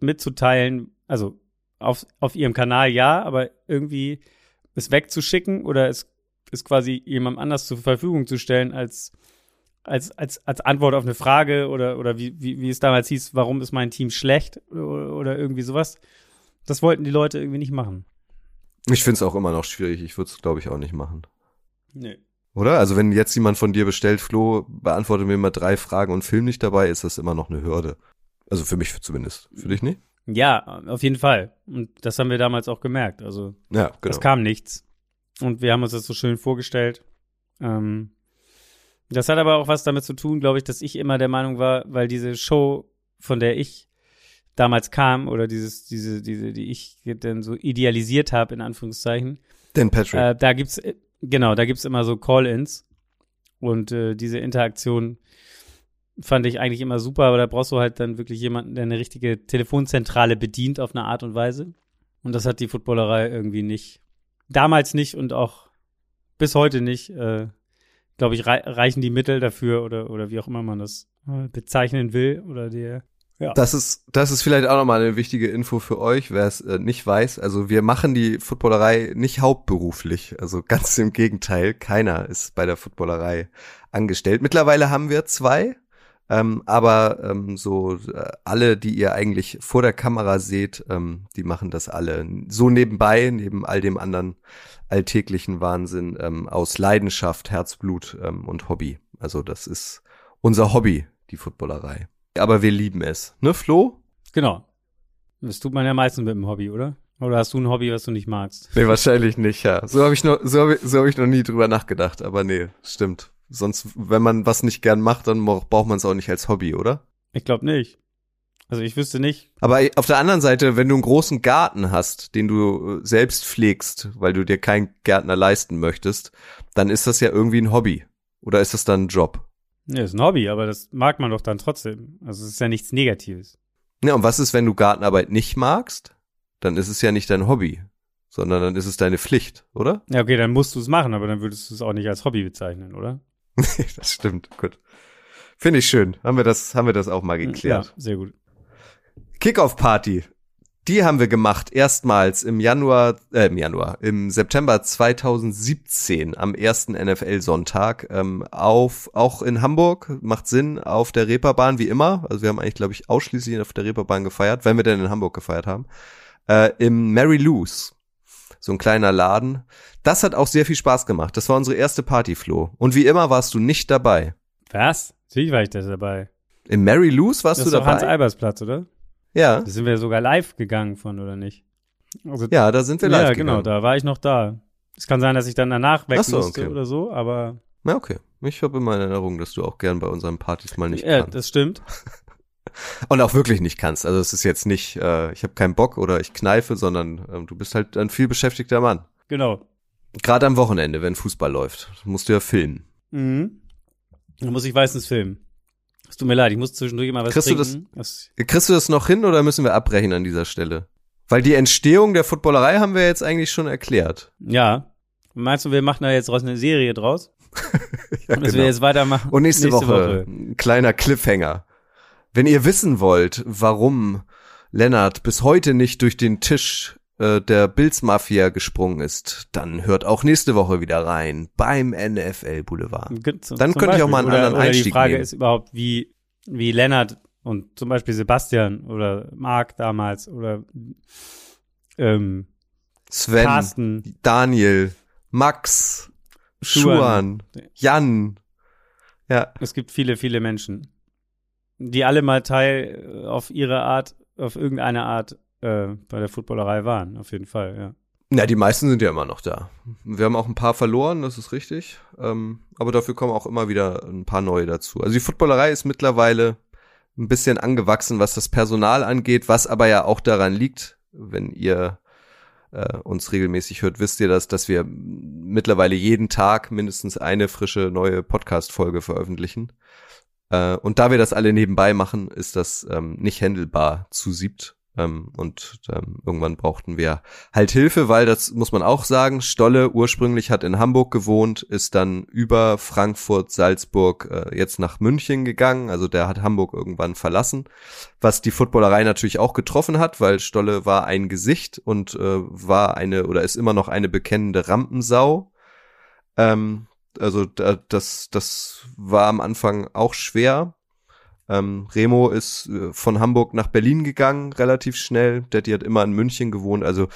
mitzuteilen, also auf, auf ihrem Kanal ja, aber irgendwie es wegzuschicken oder es, es quasi jemandem anders zur Verfügung zu stellen als, als, als, als Antwort auf eine Frage oder, oder wie, wie, wie es damals hieß, warum ist mein Team schlecht oder, oder irgendwie sowas. Das wollten die Leute irgendwie nicht machen. ich finde es auch immer noch schwierig. Ich würde es, glaube ich, auch nicht machen. Nee. Oder? Also wenn jetzt jemand von dir bestellt, Flo, beantworte mir mal drei Fragen und film nicht dabei, ist das immer noch eine Hürde. Also für mich zumindest. Für dich nicht? Ja, auf jeden Fall. Und das haben wir damals auch gemerkt. Also Ja, genau. es kam nichts. Und wir haben uns das so schön vorgestellt. Ähm, das hat aber auch was damit zu tun, glaube ich, dass ich immer der Meinung war, weil diese Show, von der ich damals kam, oder dieses, diese, diese, die ich dann so idealisiert habe, in Anführungszeichen, Dan Patrick. äh, da gibt's, äh, genau, da gibt's immer so Call-ins. Und äh, diese Interaktion fand ich eigentlich immer super, aber da brauchst du halt dann wirklich jemanden, der eine richtige Telefonzentrale bedient auf eine Art und Weise. Und das hat die Footballerei irgendwie nicht. Damals nicht und auch bis heute nicht. Äh, Glaube ich, rei reichen die Mittel dafür oder, oder wie auch immer man das äh, bezeichnen will oder der. Das ist, das ist vielleicht auch nochmal eine wichtige Info für euch, wer es äh, nicht weiß. Also wir machen die Footballerei nicht hauptberuflich. Also ganz im Gegenteil. Keiner ist bei der Footballerei angestellt. Mittlerweile haben wir zwei. Ähm, aber ähm, so äh, alle, die ihr eigentlich vor der Kamera seht, ähm, die machen das alle so nebenbei, neben all dem anderen alltäglichen Wahnsinn ähm, aus Leidenschaft, Herzblut ähm, und Hobby. Also das ist unser Hobby, die Footballerei. Aber wir lieben es. Ne, Flo? Genau. Das tut man ja meistens mit dem Hobby, oder? Oder hast du ein Hobby, was du nicht magst? Nee, wahrscheinlich nicht, ja. So habe ich noch, so habe ich, so hab ich noch nie drüber nachgedacht, aber nee, stimmt. Sonst, wenn man was nicht gern macht, dann braucht man es auch nicht als Hobby, oder? Ich glaube nicht. Also ich wüsste nicht. Aber auf der anderen Seite, wenn du einen großen Garten hast, den du äh, selbst pflegst, weil du dir keinen Gärtner leisten möchtest, dann ist das ja irgendwie ein Hobby. Oder ist das dann ein Job? Ja, ist ein Hobby, aber das mag man doch dann trotzdem. Also es ist ja nichts Negatives. Ja, und was ist, wenn du Gartenarbeit nicht magst? Dann ist es ja nicht dein Hobby, sondern dann ist es deine Pflicht, oder? Ja, okay, dann musst du es machen, aber dann würdest du es auch nicht als Hobby bezeichnen, oder? [LAUGHS] das stimmt, gut. Finde ich schön. Haben wir das, haben wir das auch mal geklärt. Ja, sehr gut. Kickoff-Party. Die haben wir gemacht erstmals im Januar, äh, im Januar, im September 2017 am ersten NFL-Sonntag ähm, auf, auch in Hamburg, macht Sinn, auf der Reeperbahn wie immer. Also wir haben eigentlich, glaube ich, ausschließlich auf der Reeperbahn gefeiert, wenn wir denn in Hamburg gefeiert haben. Äh, Im Mary Lou's, so ein kleiner Laden. Das hat auch sehr viel Spaß gemacht. Das war unsere erste Party, Flo. Und wie immer warst du nicht dabei. Was? Natürlich war ich da dabei. Im Mary Lou's warst Das du ist dabei? Hans-Albers-Platz, oder? ja. Da sind wir sogar live gegangen von, oder nicht? Also, Ja, da sind wir live ja, genau, gegangen. da war ich noch da. Es kann sein, dass ich dann danach weg so, musste okay. oder so, aber Ja, okay. Ich habe immer in Erinnerung, dass du auch gern bei unseren Partys mal nicht ja, kannst. das stimmt. [LAUGHS] Und auch wirklich nicht kannst. Also es ist jetzt nicht, äh, ich habe keinen Bock oder ich kneife, sondern ähm, du bist halt ein viel beschäftigter Mann. Genau. Gerade am Wochenende, wenn Fußball läuft, musst du ja filmen. Mhm. Dann muss ich meistens filmen. Es tut mir leid, ich muss zwischendurch immer was Kriegst du trinken. das? Kriegst du das noch hin oder müssen wir abbrechen an dieser Stelle? Weil die Entstehung der Footballerei haben wir jetzt eigentlich schon erklärt. Ja. Meinst du, wir machen da jetzt eine Serie draus? [LAUGHS] Ja, Dass wir jetzt weitermachen? Und nächste, Woche, ein kleiner Cliffhanger. Wenn ihr wissen wollt, warum Lennart bis heute nicht durch den Tisch äh, der Bills Mafia gesprungen ist, dann hört auch nächste Woche wieder rein beim NFL Boulevard. Zum- Dann könnte ich auch mal einen Beispiel. anderen oder, oder Einstieg Die Frage nehmen. ist überhaupt, wie, wie Lennart und zum Beispiel Sebastian oder Marc damals oder ähm, Sven, Carsten, Daniel, Max, Schuan. Schuan, Jan. Ja, es gibt viele, viele Menschen, die alle mal Teil äh, auf ihre Art, auf irgendeine Art äh, bei der Footballerei waren, auf jeden Fall, ja. Na, die meisten sind ja immer noch da. Wir haben auch ein paar verloren, das ist richtig. Ähm, aber dafür kommen auch immer wieder ein paar neue dazu. Also die Footballerei ist mittlerweile ein bisschen angewachsen, was das Personal angeht, was aber ja auch daran liegt, wenn ihr äh, uns regelmäßig hört, wisst ihr das, dass wir mittlerweile jeden Tag mindestens eine frische neue Podcast-Folge veröffentlichen. Äh, und da wir das alle nebenbei machen, ist das ähm, nicht handelbar zu siebt. Ähm, und ähm, irgendwann brauchten wir halt Hilfe, weil das muss man auch sagen, Stolle ursprünglich hat in Hamburg gewohnt, ist dann über Frankfurt, Salzburg äh, jetzt nach München gegangen, also der hat Hamburg irgendwann verlassen, was die Footballerei natürlich auch getroffen hat, weil Stolle war ein Gesicht und äh, war eine oder ist immer noch eine bekennende Rampensau. Ähm, also da, das, das war am Anfang auch schwer. Ähm, Remo ist äh, von Hamburg nach Berlin gegangen, relativ schnell. Daddy hat immer in München gewohnt. Also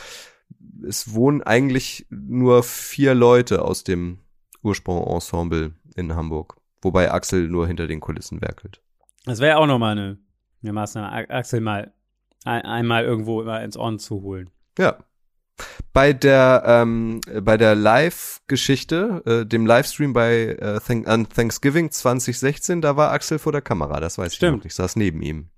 es wohnen eigentlich nur vier Leute aus dem Ursprung-Ensemble in Hamburg. Wobei Axel nur hinter den Kulissen werkelt. Das wäre ja auch nochmal eine, eine Maßnahme, Axel mal ein, einmal irgendwo immer ins On zu holen. Ja. Bei der ähm, bei der Live-Geschichte, äh, dem Livestream bei äh, Thank an Thanksgiving 2016, da war Axel vor der Kamera, das weiß ich Stimmt. noch. Ich saß neben ihm.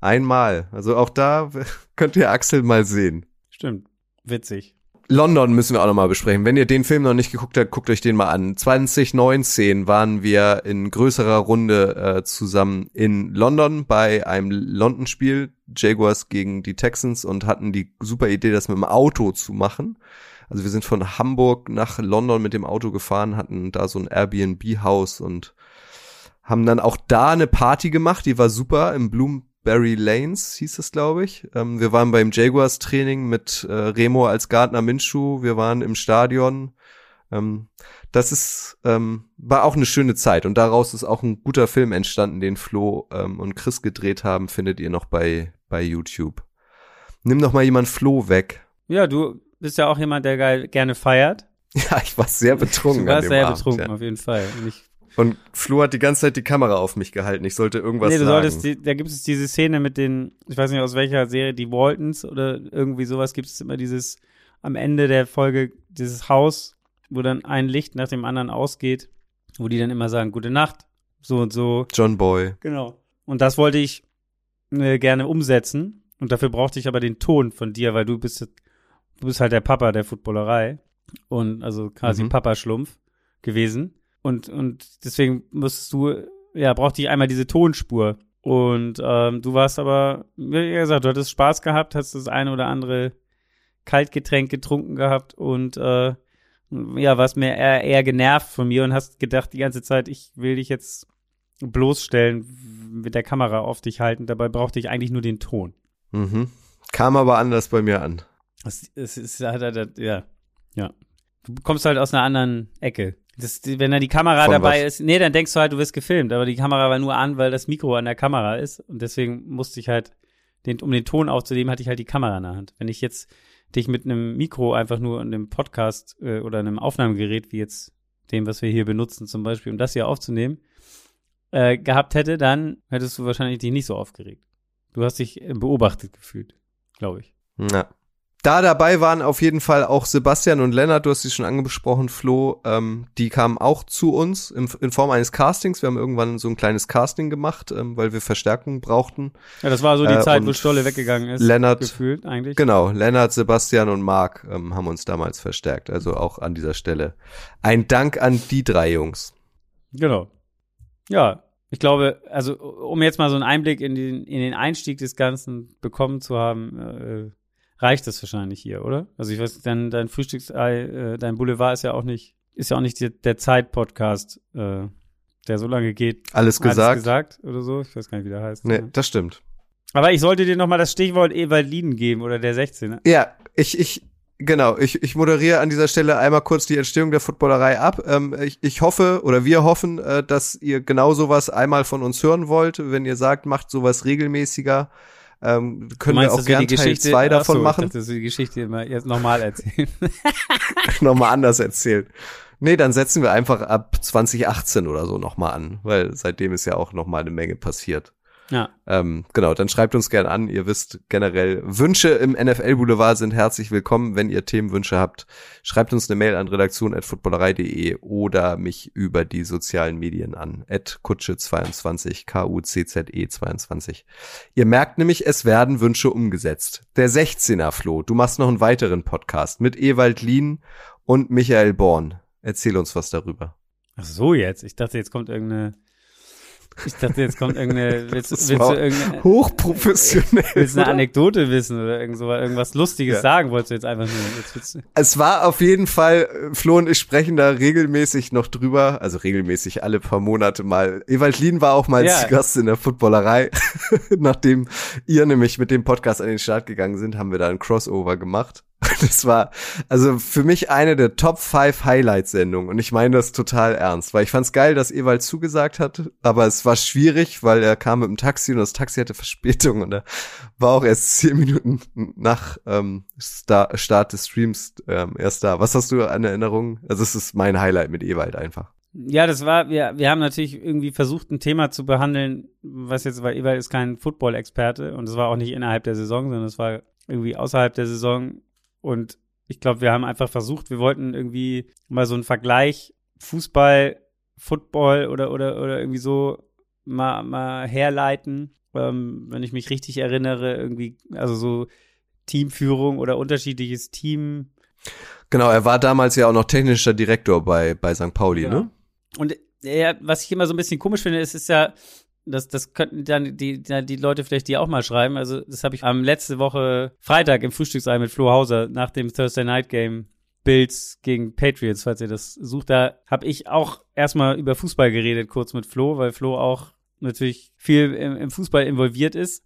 Einmal. Also auch da [LAUGHS] könnt ihr Axel mal sehen. Stimmt. Witzig. London müssen wir auch nochmal besprechen. Wenn ihr den Film noch nicht geguckt habt, guckt euch den mal an. 2019 waren wir in größerer Runde äh, zusammen in London bei einem London-Spiel, Jaguars gegen die Texans und hatten die super Idee, das mit dem Auto zu machen. Also wir sind von Hamburg nach London mit dem Auto gefahren, hatten da so ein Airbnb-Haus und haben dann auch da eine Party gemacht, die war super im Bloomberry Lanes, hieß es, glaube ich. Ähm, wir waren beim Jaguars Training mit äh, Remo als Gardner Minshew, wir waren im Stadion. Ähm, das ist, ähm, war auch eine schöne Zeit und daraus ist auch ein guter Film entstanden, den Flo ähm, und Chris gedreht haben, findet ihr noch bei, bei YouTube. Nimm doch mal jemand Flo weg. Ja, du bist ja auch jemand, der geil, gerne feiert. [LAUGHS] Ja, ich war sehr betrunken. Du warst sehr Abend, betrunken, Ja. auf jeden Fall. Und ich, Und Flo hat die ganze Zeit die Kamera auf mich gehalten. Ich sollte irgendwas nee, du sagen. solltest, die, da gibt es diese Szene mit den, ich weiß nicht aus welcher Serie, die Waltons oder irgendwie sowas, gibt es immer dieses, am Ende der Folge, dieses Haus, wo dann ein Licht nach dem anderen ausgeht wo die dann immer sagen, gute Nacht, so und so. John Boy. Genau. Und das wollte ich äh, gerne umsetzen. Und dafür brauchte ich aber den Ton von dir, weil du bist, du bist halt der Papa der Footballerei. Und also quasi Mhm. Papa-Schlumpf gewesen. Und, und deswegen musstest du, ja, brauchte ich einmal diese Tonspur. Und ähm, du warst aber, wie gesagt, du hattest Spaß gehabt, hast das eine oder andere Kaltgetränk getrunken gehabt und äh, ja, warst mir eher, eher genervt von mir und hast gedacht die ganze Zeit, ich will dich jetzt bloßstellen, mit der Kamera auf dich halten. Dabei brauchte ich eigentlich nur den Ton. Mhm. Kam aber anders bei mir an. Es, es halt, ja, ja. Du kommst halt aus einer anderen Ecke. Das, wenn da die Kamera Von dabei was? ist, nee, dann denkst du halt, du wirst gefilmt, aber die Kamera war nur an, weil das Mikro an der Kamera ist und deswegen musste ich halt, den, um den Ton aufzunehmen, hatte ich halt die Kamera in der Hand. Wenn ich jetzt dich mit einem Mikro einfach nur in einem Podcast äh, oder einem Aufnahmegerät, wie jetzt dem, was wir hier benutzen, zum Beispiel, um das hier aufzunehmen, äh, gehabt hätte, dann hättest du wahrscheinlich dich nicht so aufgeregt. Du hast dich äh, beobachtet gefühlt, glaube ich. Ja. Da dabei waren auf jeden Fall auch Sebastian und Lennart, du hast sie schon angesprochen, Flo, ähm, die kamen auch zu uns in, in Form eines Castings. Wir haben irgendwann so ein kleines Casting gemacht, ähm, weil wir Verstärkung brauchten. Ja, das war so die Äh, Zeit, wo Stolle weggegangen ist. Lennart- gefühlt eigentlich. Genau, Lennart, Sebastian und Marc ähm, haben uns damals verstärkt. Also auch an dieser Stelle ein Dank an die drei Jungs. Genau. Ja, ich glaube, also um jetzt mal so einen Einblick in den, in den Einstieg des Ganzen bekommen zu haben, äh, reicht das wahrscheinlich hier, oder? Also ich weiß, dein, dein Frühstücksei, äh, dein Boulevard ist ja auch nicht, ist ja auch nicht die, der Zeit-Podcast, äh, der so lange geht. Alles Alles gesagt? gesagt oder so. Ich weiß gar nicht, wie der heißt. Nee, das stimmt. Aber ich sollte dir noch mal das Stichwort Ewald Lieden geben oder der 16er. Ja, ich, ich, genau, ich, ich moderiere an dieser Stelle einmal kurz die Entstehung der Footballerei ab. Ähm, ich, ich hoffe oder wir hoffen, äh, dass ihr genau sowas einmal von uns hören wollt. Wenn ihr sagt, macht sowas regelmäßiger, ähm, können wir Meinst, auch wir gern die Teil Geschichte- zwei Ach davon so, machen. Dass wir die Geschichte immer jetzt nochmal erzählen. [LAUGHS] nochmal anders erzählen. Nee, dann setzen wir einfach ab 2018 oder so nochmal an, weil seitdem ist ja auch nochmal eine Menge passiert. Ja. Ähm, genau, dann schreibt uns gern an. Ihr wisst generell, Wünsche im NFL Boulevard sind herzlich willkommen. Wenn ihr Themenwünsche habt, schreibt uns eine Mail an redaktion.footballerei.de oder mich über die sozialen Medien an. Kutsche22, K-U-C-Z-E 22. Ihr merkt nämlich, es werden Wünsche umgesetzt. Der 16er Flo, du machst noch einen weiteren Podcast mit Ewald Lien und Michael Born. Erzähl uns was darüber. Ach so jetzt. Ich dachte, jetzt kommt irgendeine. Ich dachte, jetzt kommt irgendeine. Willst, willst du irgendeine, Hochprofessionell. willst du eine oder? Anekdote wissen oder irgend so, irgendwas Lustiges Ja. sagen wolltest du jetzt einfach nur. Es war auf jeden Fall, äh, Flo und ich sprechen da regelmäßig noch drüber, also regelmäßig alle paar Monate mal. Ewald Lien war auch mal Ja. zu Gast in der Footballerei. [LAUGHS] Nachdem ihr nämlich mit dem Podcast an den Start gegangen sind, haben wir da ein Crossover gemacht. [LAUGHS] Das war also für mich eine der Top 5 Highlight-Sendungen und ich meine das total ernst, weil ich fand's geil, dass Ewald zugesagt hat, aber es war schwierig, weil er kam mit dem Taxi und das Taxi hatte Verspätung und er war auch erst zehn Minuten nach ähm, Star Start des Streams ähm, erst da. Was hast du an Erinnerung? Also es ist mein Highlight mit Ewald einfach. ja, das war, wir, wir haben natürlich irgendwie versucht, ein Thema zu behandeln, was jetzt, weil Ewald ist kein Football-Experte und es war auch nicht innerhalb der Saison, sondern es war irgendwie außerhalb der Saison. Und ich glaube, wir haben einfach versucht, wir wollten irgendwie mal so einen Vergleich Fußball, Football oder, oder, oder irgendwie so mal, mal herleiten. Ähm, wenn ich mich richtig erinnere, irgendwie, also so Teamführung oder unterschiedliches Team, Genau, er war damals ja auch noch technischer Direktor bei, bei St. Pauli, Genau. ne? Und ja, was ich immer so ein bisschen komisch finde, ist, ist ja, das, das könnten dann die, die Leute vielleicht dir auch mal schreiben. Also, das habe ich am letzte Woche Freitag im Frühstücksei mit Flo Hauser nach dem Thursday Night Game Bills gegen Patriots, falls ihr das sucht. Da habe ich auch erstmal über Fußball geredet, kurz mit Flo, weil Flo auch natürlich viel im, im Fußball involviert ist.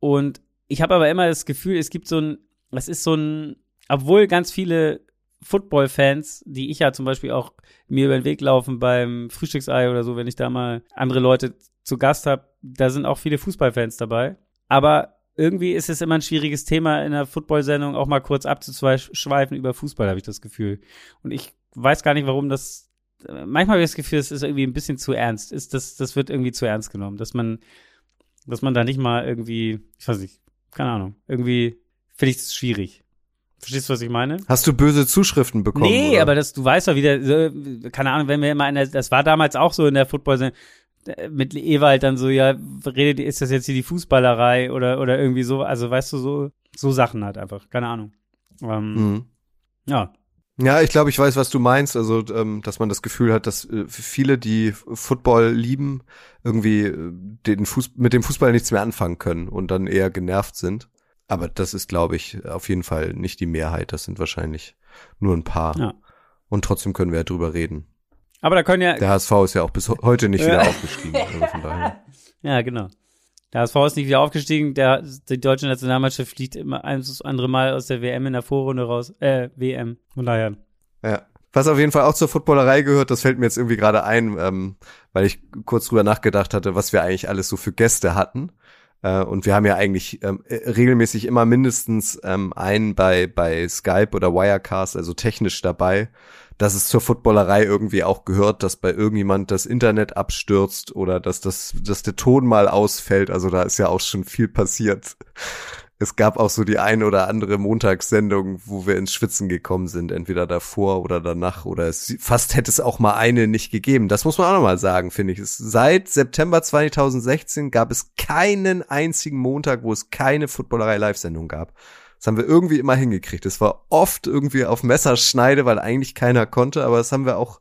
Und ich habe aber immer das Gefühl, es gibt so ein, es ist so ein, obwohl ganz viele Football-Fans, die ich ja zum Beispiel auch mir über den Weg laufen beim Frühstücksei oder so, wenn ich da mal andere Leute zu Gast habe, da sind auch viele Fußballfans dabei. Aber irgendwie ist es immer ein schwieriges Thema in einer Football-Sendung auch mal kurz abzuschweifen über Fußball, habe ich das Gefühl. Und ich weiß gar nicht, warum das. Manchmal habe ich das Gefühl, es ist irgendwie ein bisschen zu ernst. Ist das, das wird irgendwie zu ernst genommen, dass man, dass man da nicht mal irgendwie, ich weiß nicht, keine Ahnung, irgendwie finde ich es schwierig. Verstehst du, was ich meine? Hast du böse Zuschriften bekommen? Nee, oder? aber das, du weißt doch wieder, keine Ahnung, wenn wir immer in der, das war damals auch so in der Football, äh, mit Ewald dann so, ja, redet, ist das jetzt hier die Fußballerei oder, oder irgendwie so, also weißt du, so, so Sachen halt einfach, keine Ahnung. Ähm, Mhm. Ja, Ja, ich glaube, ich weiß, was du meinst. Also, ähm, dass man das Gefühl hat, dass äh, viele, die Football lieben, irgendwie äh, den Fuß mit dem Fußball nichts mehr anfangen können und dann eher genervt sind. Aber das ist, glaube ich, auf jeden Fall nicht die Mehrheit. Das sind wahrscheinlich nur ein paar. Ja. Und trotzdem können wir ja drüber reden. aber da können ja, Der HSV ist ja auch bis heute nicht wieder aufgestiegen. Also von daher. [LAUGHS] ja, genau. Der HSV ist nicht wieder aufgestiegen, der, die deutsche Nationalmannschaft fliegt immer ein das andere Mal aus der WM in der Vorrunde raus, äh, WM. Von daher. Ja. Was auf jeden Fall auch zur Footballerei gehört, das fällt mir jetzt irgendwie gerade ein, ähm, weil ich kurz drüber nachgedacht hatte, was wir eigentlich alles so für Gäste hatten. Äh, und wir haben ja eigentlich ähm, äh, regelmäßig immer mindestens ähm, einen bei, bei Skype oder Wirecast, also technisch dabei, dass es zur Footballerei irgendwie auch gehört, dass bei irgendjemand das Internet abstürzt oder dass das, dass der Ton mal ausfällt. Also da ist ja auch schon viel passiert. Es gab auch so die ein oder andere Montagssendung, wo wir ins Schwitzen gekommen sind, entweder davor oder danach oder es, fast hätte es auch mal eine nicht gegeben. Das muss man auch nochmal sagen, finde ich. Es, seit September 2016 gab es keinen einzigen Montag, wo es keine Footballerei-Live-Sendung gab. Das haben wir irgendwie immer hingekriegt. Es war oft irgendwie auf Messerschneide, weil eigentlich keiner konnte, aber das haben wir auch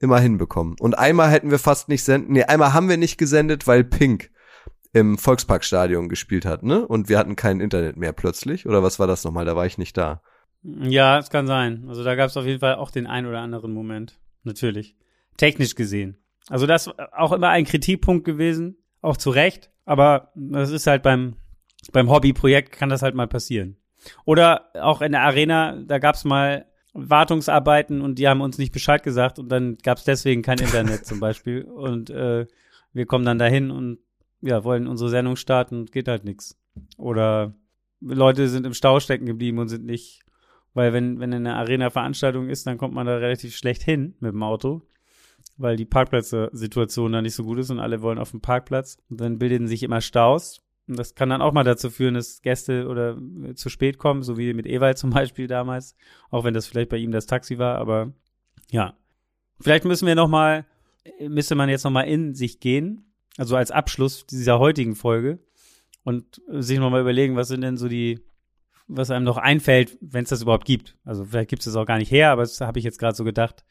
immer hinbekommen. Und einmal hätten wir fast nicht senden, nee, einmal haben wir nicht gesendet, weil Pink im Volksparkstadion gespielt hat, ne? Und wir hatten kein Internet mehr plötzlich. Oder was war das nochmal? Da war ich nicht da. Ja, es kann sein. Also da gab es auf jeden Fall auch den ein oder anderen Moment. Natürlich. Technisch gesehen. Also das auch immer ein Kritikpunkt gewesen, auch zu Recht. Aber das ist halt beim, beim Hobbyprojekt kann das halt mal passieren. Oder auch in der Arena, da gab es mal Wartungsarbeiten und die haben uns nicht Bescheid gesagt und dann gab es deswegen kein Internet zum Beispiel. [LAUGHS] Und äh, wir kommen dann dahin und ja, wollen unsere Sendung starten und geht halt nichts. Oder Leute sind im Stau stecken geblieben und sind nicht, weil wenn, wenn in einer Arena Veranstaltung ist, dann kommt man da relativ schlecht hin mit dem Auto, weil die Parkplätze-Situation da nicht so gut ist und alle wollen auf dem Parkplatz. Und dann bilden sich immer Staus. Und das kann dann auch mal dazu führen, dass Gäste oder äh, zu spät kommen, so wie mit Ewald zum Beispiel damals, auch wenn das vielleicht bei ihm das Taxi war, aber ja. Vielleicht müssen wir noch mal, äh, müsste man jetzt noch mal in sich gehen, also als Abschluss dieser heutigen Folge und sich noch mal überlegen, was sind denn so die, was einem noch einfällt, wenn es das überhaupt gibt. Also vielleicht gibt es das auch gar nicht her, aber das habe ich jetzt gerade so gedacht.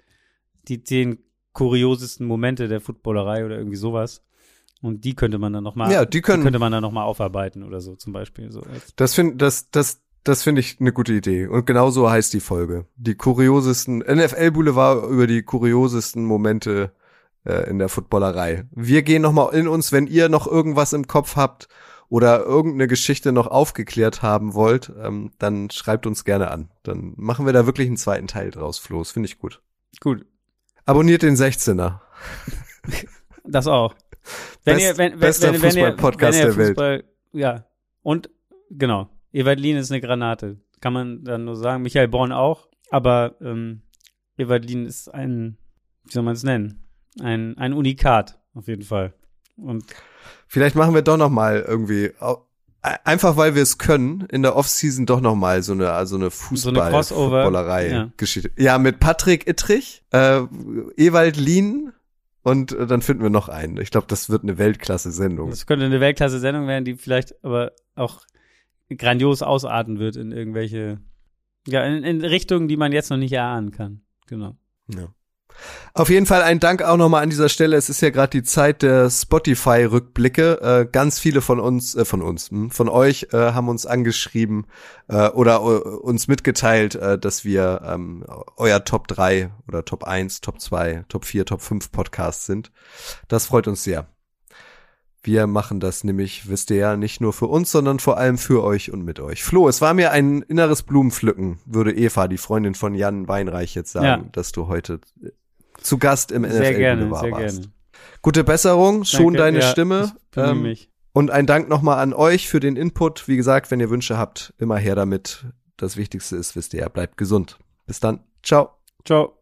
Die zehn kuriosesten Momente der Footballerei oder irgendwie sowas. Und die könnte man dann noch mal, Ja, die können- könnte man dann noch mal aufarbeiten oder so zum Beispiel. So Das finde das, das, das finde ich eine gute Idee. Und genau so heißt die Folge. Die kuriosesten, NFL Boulevard über die kuriosesten Momente äh, in der Footballerei. Wir gehen nochmal in uns, wenn ihr noch irgendwas im Kopf habt oder irgendeine Geschichte noch aufgeklärt haben wollt, ähm, dann schreibt uns gerne an. Dann machen wir da wirklich einen zweiten Teil draus, Flo. Das finde ich gut. gut, Abonniert den 16er. [LAUGHS] das auch. Wenn Best- ihr, wenn, wenn, bester wenn, wenn ihr, Fußball-Podcast wenn ihr der Welt. Fußball, Ja. Und genau. Evalin ist eine Granate. Kann man dann nur sagen. Michael Born auch. Aber ähm, Evalin ist ein, wie soll man es nennen? Ein, ein Unikat, auf jeden Fall. Und Vielleicht machen wir doch noch mal irgendwie au- einfach weil wir es können in der Offseason doch noch mal so eine also eine So eine Fußball Crossover, Footballerei ja. Ja, mit Patrick Ittrich, äh, Ewald Lien und äh, dann finden wir noch einen. Ich glaube, das wird eine Weltklasse Sendung. das könnte eine Weltklasse-Sendung werden, die vielleicht aber auch grandios ausarten wird in irgendwelche, ja, in, in Richtungen, die man jetzt noch nicht erahnen kann. Genau. Ja. Auf jeden Fall ein Dank auch nochmal an dieser Stelle. Es ist ja gerade die Zeit der Spotify-Rückblicke. Äh, ganz viele von uns, äh, von uns, hm, von euch äh, haben uns angeschrieben äh, oder äh, uns mitgeteilt, äh, dass wir ähm, euer Top 3 oder Top 1, Top 2, Top 4, Top 5 Podcasts sind. Das freut uns sehr. Wir machen das nämlich, wisst ihr ja, nicht nur für uns, sondern vor allem für euch und mit euch. Flo, es war mir ein inneres Blumenpflücken, würde Eva, die Freundin von Jan Weinreich, jetzt sagen, Ja. dass du heute zu Gast im Sehr NFL gerne, Boulevard sehr warst. gerne. Gute Besserung, schon Danke, deine ja, Stimme. Ähm, mich. und ein Dank nochmal an euch für den Input. Wie gesagt, wenn ihr Wünsche habt, immer her damit. Das Wichtigste ist, wisst ihr, ja, bleibt gesund. Bis dann. Ciao. Ciao.